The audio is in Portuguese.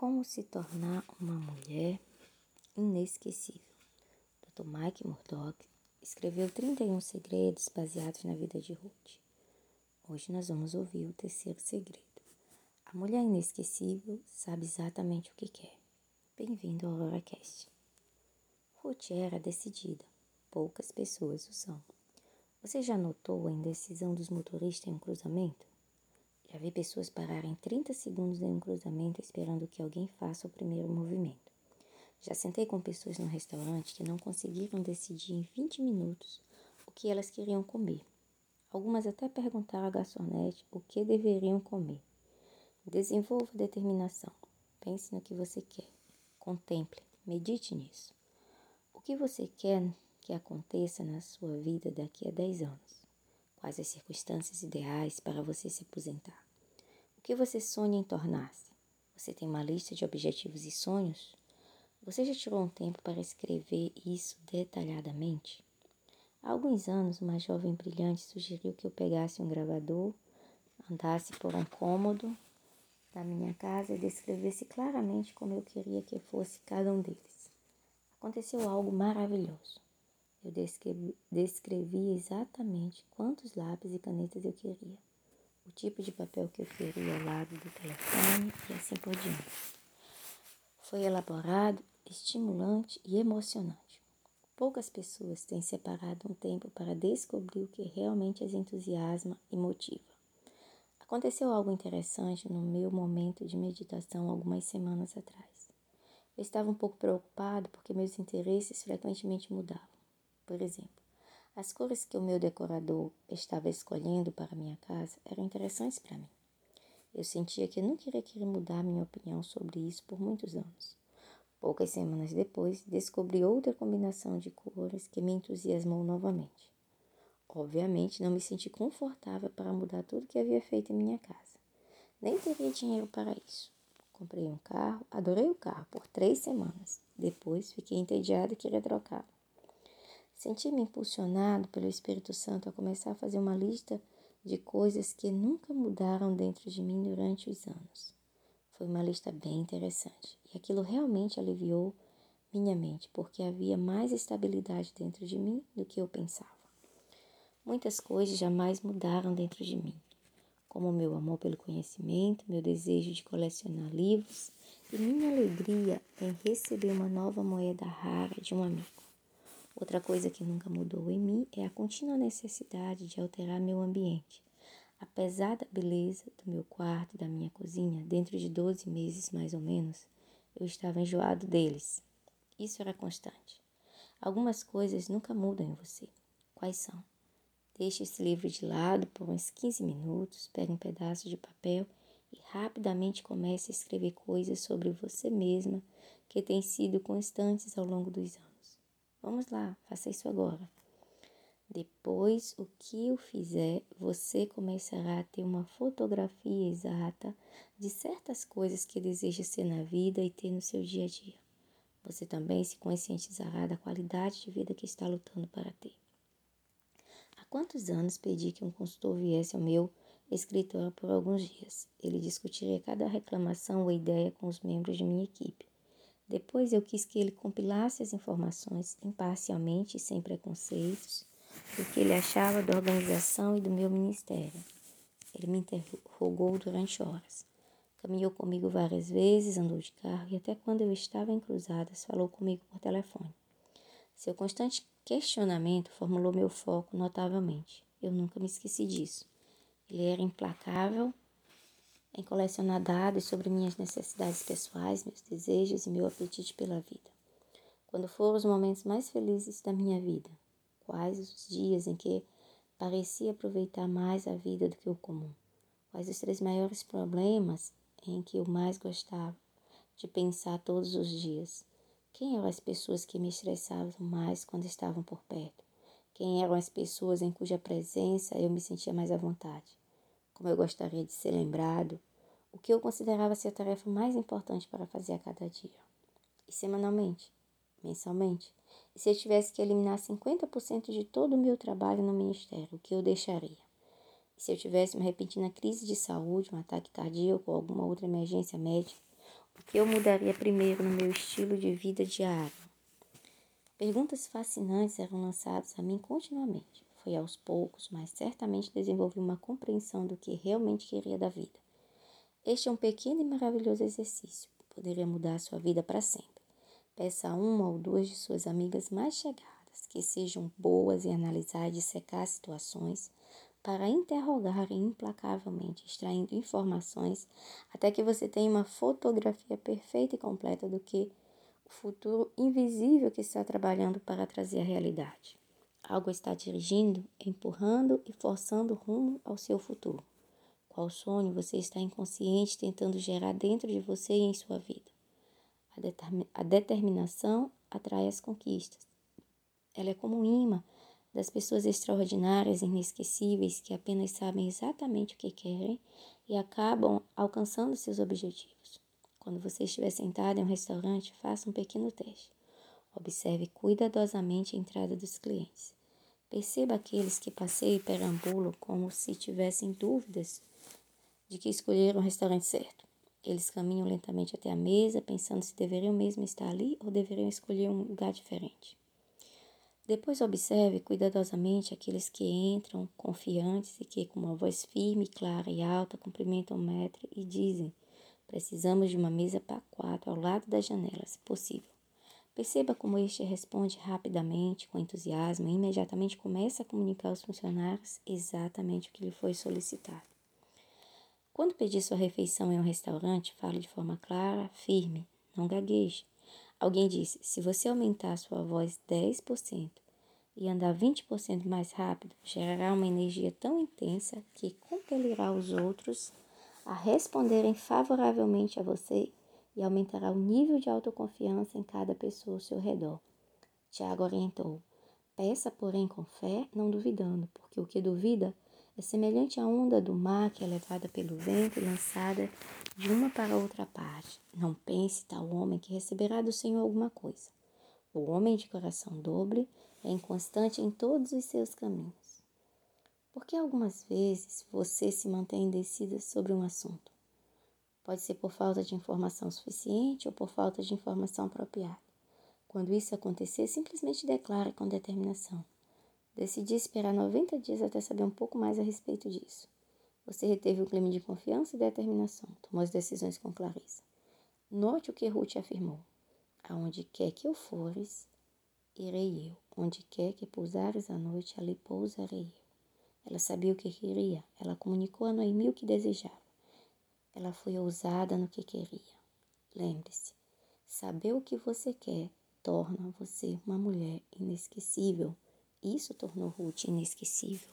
Como se tornar uma mulher inesquecível. Dr. Mike Murdock escreveu 31 segredos baseados na vida de Ruth. Hoje nós vamos ouvir o terceiro segredo. A mulher inesquecível sabe exatamente o que quer. Bem-vindo ao AuroraCast. Ruth era decidida. Poucas pessoas o são. Você já notou a indecisão dos motoristas em um cruzamento? Já vi pessoas pararem 30 segundos em um cruzamento esperando que alguém faça o primeiro movimento. Já sentei com pessoas no restaurante que não conseguiram decidir em 20 minutos o que elas queriam comer. Algumas até perguntaram à garçonete o que deveriam comer. Desenvolva determinação. Pense no que você quer. Contemple, medite nisso. O que você quer que aconteça na sua vida daqui a 10 anos? Quais as circunstâncias ideais para você se aposentar? O que você sonha em tornar-se? Você tem uma lista de objetivos e sonhos? Você já tirou um tempo para escrever isso detalhadamente? Há alguns anos, uma jovem brilhante sugeriu que eu pegasse um gravador, andasse por um cômodo da minha casa e descrevesse claramente como eu queria que fosse cada um deles. Aconteceu algo maravilhoso. Eu descrevi, descrevi exatamente quantos lápis e canetas eu queria, o tipo de papel que eu queria ao lado do telefone e assim por diante. Foi elaborado, estimulante e emocionante. Poucas pessoas têm separado um tempo para descobrir o que realmente as entusiasma e motiva. Aconteceu algo interessante no meu momento de meditação algumas semanas atrás. Eu estava um pouco preocupado porque meus interesses frequentemente mudavam. Por exemplo, as cores que o meu decorador estava escolhendo para minha casa eram interessantes para mim. Eu sentia que nunca iria querer mudar minha opinião sobre isso por muitos anos. Poucas semanas depois, descobri outra combinação de cores que me entusiasmou novamente. Obviamente, não me senti confortável para mudar tudo que havia feito em minha casa. Nem teria dinheiro para isso. Comprei um carro, adorei o carro por três semanas. Depois, fiquei entediada e queria trocá-lo. Senti-me impulsionado pelo Espírito Santo a começar a fazer uma lista de coisas que nunca mudaram dentro de mim durante os anos. Foi uma lista bem interessante e aquilo realmente aliviou minha mente, porque havia mais estabilidade dentro de mim do que eu pensava. Muitas coisas jamais mudaram dentro de mim, como meu amor pelo conhecimento, meu desejo de colecionar livros e minha alegria em receber uma nova moeda rara de um amigo. Outra coisa que nunca mudou em mim é a contínua necessidade de alterar meu ambiente. Apesar da beleza do meu quarto e da minha cozinha, dentro de 12 meses mais ou menos, eu estava enjoado deles. Isso era constante. Algumas coisas nunca mudam em você. Quais são? Deixe esse livro de lado por uns 15 minutos, pegue um pedaço de papel e rapidamente comece a escrever coisas sobre você mesma que têm sido constantes ao longo dos anos. Vamos lá, faça isso agora. Depois, o que eu fizer, você começará a ter uma fotografia exata de certas coisas que deseja ser na vida e ter no seu dia a dia. Você também se conscientizará da qualidade de vida que está lutando para ter. Há quantos anos pedi que um consultor viesse ao meu escritório por alguns dias? Ele discutiria cada reclamação ou ideia com os membros de minha equipe. Depois eu quis que ele compilasse as informações imparcialmente e sem preconceitos do que ele achava da organização e do meu ministério. Ele me interrogou durante horas. Caminhou comigo várias vezes, andou de carro e até quando eu estava em cruzadas falou comigo por telefone. Seu constante questionamento formulou meu foco notavelmente. Eu nunca me esqueci disso. Ele era implacável em colecionar dados sobre minhas necessidades pessoais, meus desejos e meu apetite pela vida. Quando foram os momentos mais felizes da minha vida? Quais os dias em que parecia aproveitar mais a vida do que o comum? Quais os três maiores problemas em que eu mais gostava de pensar todos os dias? Quem eram as pessoas que me estressavam mais quando estavam por perto? Quem eram as pessoas em cuja presença eu me sentia mais à vontade? Como eu gostaria de ser lembrado o que eu considerava ser a tarefa mais importante para fazer a cada dia. E semanalmente, mensalmente. E se eu tivesse que eliminar 50% de todo o meu trabalho no ministério, o que eu deixaria? E se eu tivesse uma repentina crise de saúde, um ataque cardíaco ou alguma outra emergência médica, O que eu mudaria primeiro no meu estilo de vida diário? Perguntas fascinantes eram lançadas a mim continuamente. Foi aos poucos, mas certamente desenvolvi uma compreensão do que realmente queria da vida. Este é um pequeno e maravilhoso exercício. Poderia mudar a sua vida para sempre. Peça a uma ou duas de suas amigas mais chegadas que sejam boas em analisar e dissecar situações para interrogarem implacavelmente, extraindo informações até que você tenha uma fotografia perfeita e completa do que o futuro invisível que está trabalhando para trazer à realidade. Algo está dirigindo, empurrando e forçando rumo ao seu futuro. Qual sonho você está inconsciente tentando gerar dentro de você e em sua vida? A, determinação atrai as conquistas. Ela é como um imã das pessoas extraordinárias e inesquecíveis que apenas sabem exatamente o que querem e acabam alcançando seus objetivos. Quando você estiver sentado em um restaurante, faça um pequeno teste. Observe cuidadosamente a entrada dos clientes. Perceba aqueles que passeiam e perambulam como se tivessem dúvidas de que escolheram o restaurante certo. Eles caminham lentamente até a mesa, pensando se deveriam mesmo estar ali ou deveriam escolher um lugar diferente. Depois observe cuidadosamente aqueles que entram confiantes e que, com uma voz firme, clara e alta, cumprimentam o mestre e dizem: Precisamos de uma mesa para quatro ao lado da janela, se possível. Perceba como este responde rapidamente, com entusiasmo, e imediatamente começa a comunicar aos funcionários exatamente o que lhe foi solicitado. Quando pedir sua refeição em um restaurante, fale de forma clara, firme, não gagueje. Alguém disse: se você aumentar sua voz 10% e andar 20% mais rápido, gerará uma energia tão intensa que compelirá os outros a responderem favoravelmente a você e aumentará o nível de autoconfiança em cada pessoa ao seu redor. Tiago orientou: peça, porém, com fé, não duvidando, porque o que duvida é semelhante à onda do mar que é levada pelo vento e lançada de uma para outra parte. Não pense tal homem que receberá do Senhor alguma coisa. O homem de coração dobre é inconstante em todos os seus caminhos. Porque algumas vezes você se mantém indecida sobre um assunto. Pode ser por falta de informação suficiente ou por falta de informação apropriada. Quando isso acontecer, simplesmente declare com determinação. Decidi esperar 90 dias até saber um pouco mais a respeito disso. Você reteve o clima de confiança e determinação, tomou as decisões com clareza. Note o que Ruth afirmou: Aonde quer que eu fores, irei eu. Onde quer que pousares à noite, ali pousarei eu. Ela sabia o que queria, ela comunicou a Noemi o que desejava. Ela foi ousada no que queria. Lembre-se, saber o que você quer torna você uma mulher inesquecível isso tornou Ruth inesquecível.